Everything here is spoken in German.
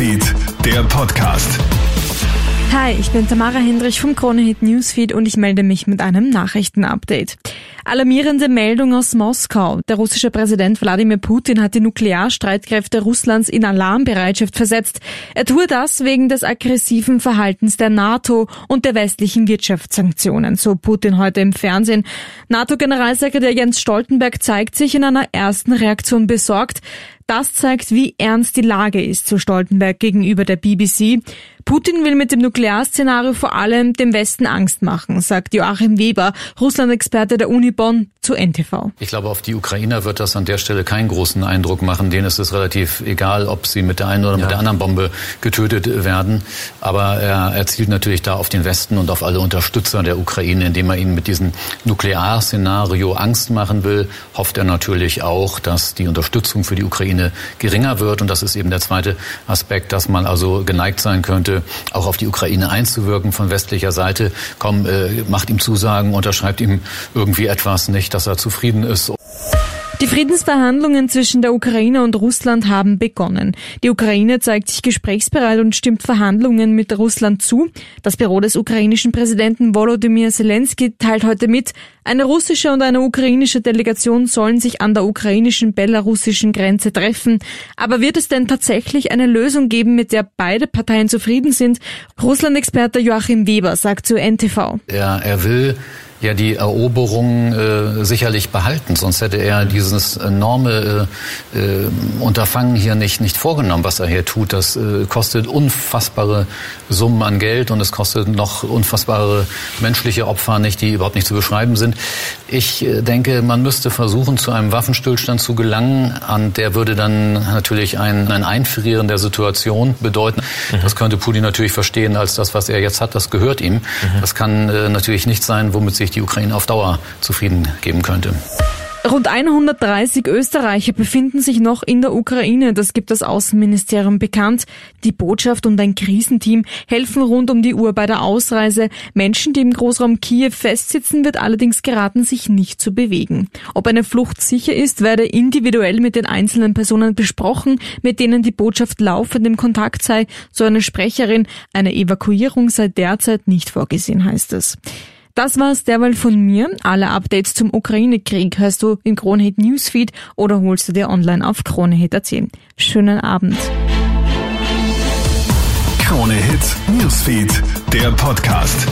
Newsfeed, der Podcast. Hi, ich bin Tamara Hendrich vom Kronehit Newsfeed und ich melde mich mit einem Nachrichtenupdate. Alarmierende Meldung aus Moskau. Der russische Präsident Wladimir Putin hat die Nuklearstreitkräfte Russlands in Alarmbereitschaft versetzt. Er tue das wegen des aggressiven Verhaltens der NATO und der westlichen Wirtschaftssanktionen, so Putin heute im Fernsehen. NATO-Generalsekretär Jens Stoltenberg zeigt sich in einer ersten Reaktion besorgt. Das zeigt, wie ernst die Lage ist, so Stoltenberg gegenüber der BBC. Putin will mit dem Nuklearszenario vor allem dem Westen Angst machen, sagt Joachim Weber, Russland-Experte der Uni Bonn zu NTV. Ich glaube, auf die Ukrainer wird das an der Stelle keinen großen Eindruck machen. Denen ist es relativ egal, ob sie mit der einen oder ja. mit der anderen Bombe getötet werden. Aber er, er zielt natürlich da auf den Westen und auf alle Unterstützer der Ukraine, indem er ihnen mit diesem Nuklearszenario Angst machen will. Hofft er natürlich auch, dass die Unterstützung für die Ukraine geringer wird. Und das ist eben der zweite Aspekt, dass man also geneigt sein könnte, auch auf die Ukraine einzuwirken von westlicher Seite. Komm, äh, macht ihm Zusagen, unterschreibt ihm irgendwie etwas nicht, dass er zufrieden ist. Die Friedensverhandlungen zwischen der Ukraine und Russland haben begonnen. Die Ukraine zeigt sich gesprächsbereit und stimmt Verhandlungen mit Russland zu. Das Büro des ukrainischen Präsidenten Volodymyr Zelensky teilt heute mit, eine russische und eine ukrainische Delegation sollen sich an der ukrainischen belarussischen Grenze treffen. Aber wird es denn tatsächlich eine Lösung geben, mit der beide Parteien zufrieden sind? Russland-Experte Joachim Weber sagt zu NTV. Ja, er will ja die Eroberung äh, sicherlich behalten. Sonst hätte er dieses enorme äh, äh, Unterfangen hier nicht, nicht vorgenommen, was er hier tut. Das äh, kostet unfassbare Summen an Geld und es kostet noch unfassbare menschliche Opfer nicht, die überhaupt nicht zu beschreiben sind. Ich äh, denke, man müsste versuchen, zu einem Waffenstillstand zu gelangen. An der würde dann natürlich ein, ein Einfrieren der Situation bedeuten. Mhm. Das könnte Putin natürlich verstehen als das, was er jetzt hat. Das gehört ihm. Mhm. Das kann äh, natürlich nicht sein, womit sich die Ukraine auf Dauer zufrieden geben könnte. Rund 130 Österreicher befinden sich noch in der Ukraine, das gibt das Außenministerium bekannt. Die Botschaft und ein Krisenteam helfen rund um die Uhr bei der Ausreise. Menschen, die im Großraum Kiew festsitzen, wird allerdings geraten, sich nicht zu bewegen. Ob eine Flucht sicher ist, werde individuell mit den einzelnen Personen besprochen, mit denen die Botschaft laufend im Kontakt sei, so eine Sprecherin. Eine Evakuierung sei derzeit nicht vorgesehen, heißt es. Das war's derweil von mir. Alle Updates zum Ukraine-Krieg hörst du im Kronehit Newsfeed oder holst du dir online auf kronehit.at. Schönen Abend. Kronehit Newsfeed, der Podcast.